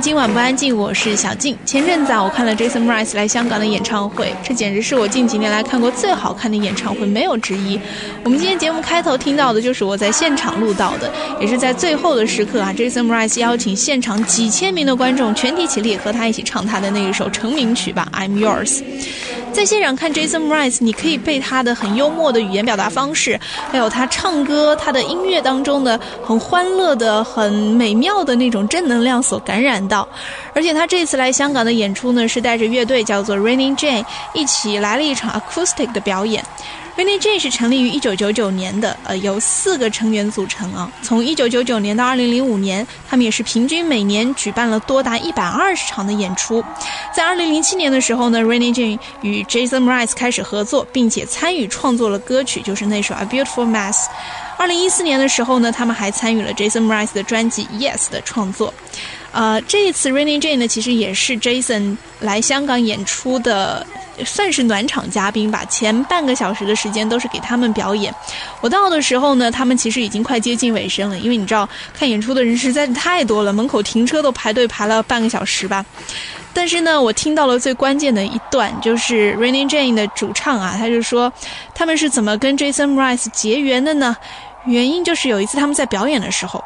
今晚不安静，我是小静。前阵子啊，我看了 Jason Mraz 来香港的演唱会，这简直是我近几年来看过最好看的演唱会，没有之一。我们今天节目开头听到的就是我在现场录到的，也是在最后的时刻啊，Jason Mraz 邀请现场几千名的观众全体起立，和他一起唱他的那一首成名曲吧，《I'm Yours》。在现场看 Jason Mraz，你可以被他的很幽默的语言表达方式，还有他唱歌、他的音乐当中的很欢乐的、很美妙的那种正能量所感染到。而且他这次来香港的演出呢，是带着乐队叫做 Raining Jane 一起来了一场 acoustic 的表演。Rainy Jane 是成立于一九九九年的，呃，由四个成员组成啊。从一九九九年到二零零五年，他们也是平均每年举办了多达一百二十场的演出。在二零零七年的时候呢，Rainy Jane 与 Jason Mraz 开始合作，并且参与创作了歌曲，就是那首《A Beautiful Mess》。2014年的时候呢，他们还参与了 Jason Mraz 的专辑《Yes》的创作。呃，这一次 Raining Jane 呢，其实也是 Jason 来香港演出的，算是暖场嘉宾吧。前半个小时的时间都是给他们表演。我到的时候呢，他们其实已经快接近尾声了，因为你知道看演出的人实在是太多了，门口停车都排队排了半个小时吧。但是呢，我听到了最关键的一段，就是 Raining Jane 的主唱啊，他就说他们是怎么跟 Jason Mraz 结缘的呢？原因就是有一次他们在表演的时候，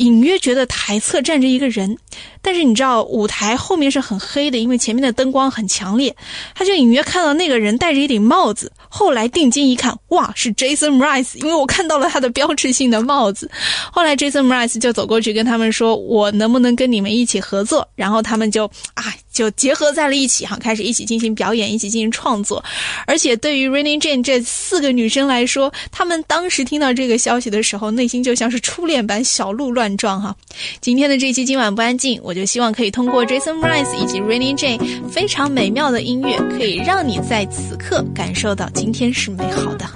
隐约觉得台侧站着一个人，但是你知道舞台后面是很黑的，因为前面的灯光很强烈，他就隐约看到那个人戴着一顶帽子。后来定睛一看，哇，是 Jason Mraz，因为我看到了他的标志性的帽子。后来 Jason Mraz 就走过去跟他们说：“我能不能跟你们一起合作？”然后他们就啊，就结合在了一起哈，开始一起进行表演，一起进行创作。而且对于 Raining Jane 这四个女生来说，她们当时听到这个消息的时候，内心就像是初恋般小鹿乱撞哈。今天的这期今晚不安静，我就希望可以通过 Jason Mraz 以及 Raining Jane 非常美妙的音乐，可以让你在此刻感受到。今天是美好的，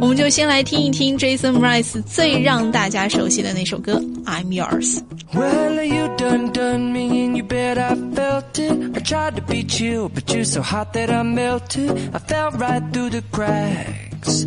我们就先来听一听 Jason Mraz 最让大家熟悉的那首歌《I'm Yours》。Well, you done done me and you bet I felt it. I tried to be chill, but you're so hot that I melted. I fell right through the cracks.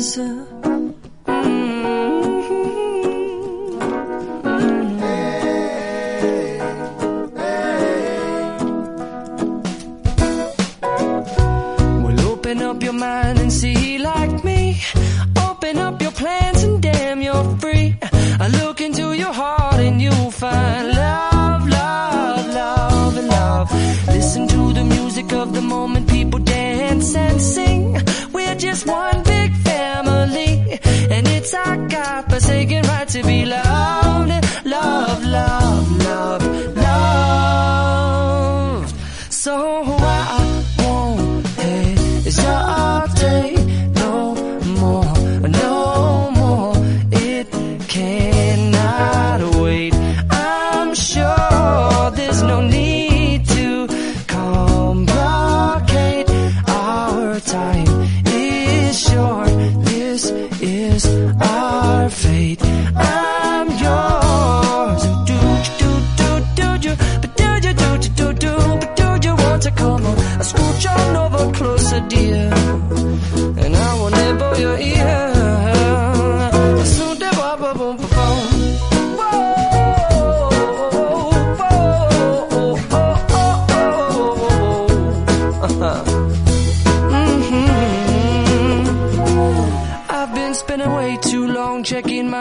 Yours. Well, open up your mind and see like me. Open up your plans and damn, you're free. I look into your heart and you'll find love, love, love, and love. Listen to the music of the moment, people dance and sing. We're just one and it's our God-forsaken right to be loved, love, love, love, love.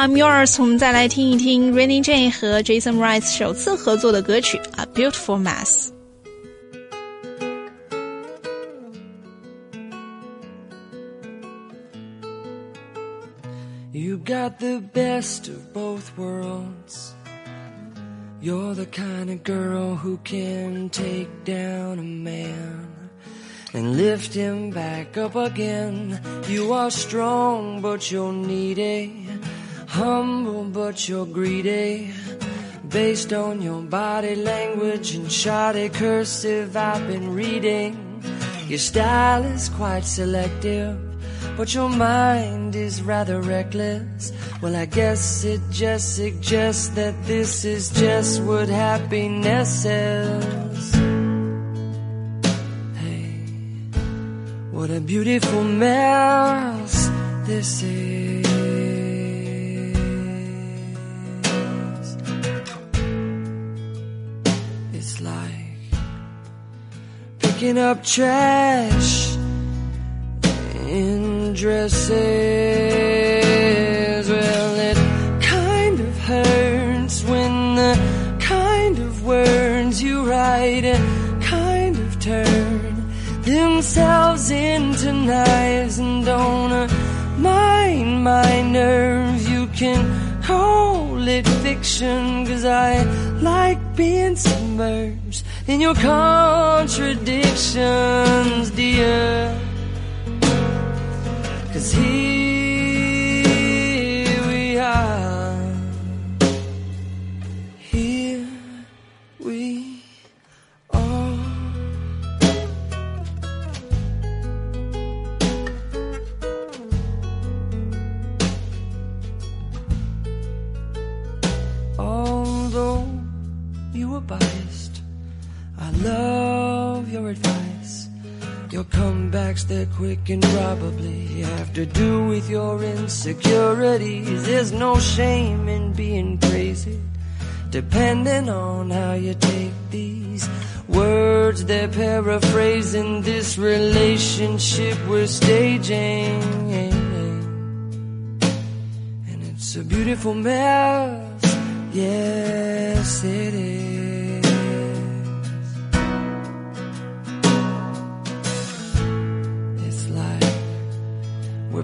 I'm Yours，我们再来听一听 Raining Jane 和 Jason Mraz 首次合作的歌曲《A Beautiful Mess》。You got the best of both worlds. You're the kind of girl who can take down a man and lift him back up again. You are strong, but you're needy. Humble, but you're greedy. Based on your body language and shoddy cursive I've been reading. Your style is quite selective, but your mind is rather reckless. Well, I guess it just suggests that this is just what happiness is. Hey, what a beautiful mess this is. Picking up trash in dresses. Well, it kind of hurts when the kind of words you write kind of turn themselves into knives and don't mind my nerves. You can call it fiction, cause I like being submerged in your contradictions, dear. Cause here they're quick and probably have to do with your insecurities. There's no shame in being crazy, depending on how you take these words. They're paraphrasing this relationship we're staging. And it's a beautiful mess. Yes, it is.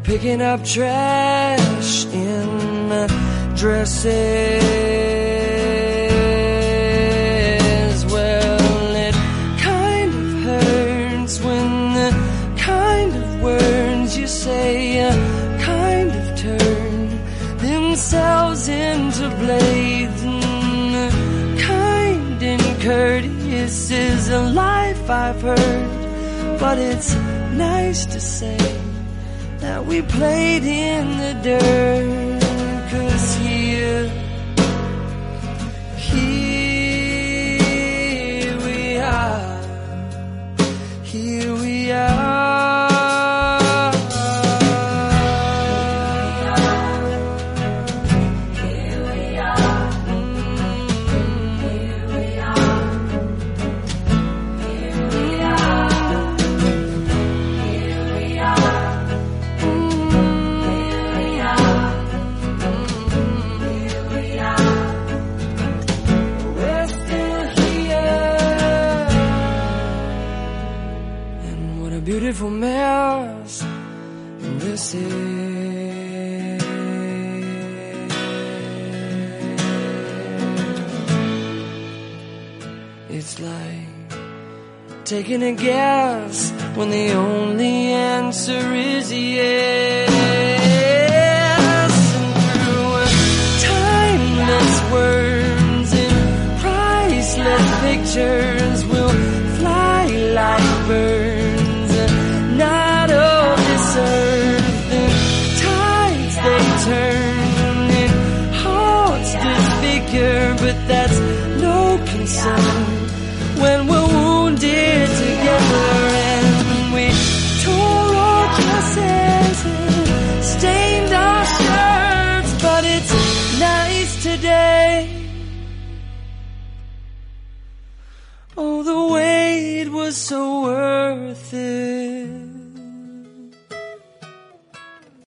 Picking up trash in uh, dresses. Well, it kind of hurts when the kind of words you say uh, kind of turn themselves into blades. And the kind and courteous is a life I've heard, but it's nice to say that we played in the dirt. It's like taking a guess when the only answer is yes.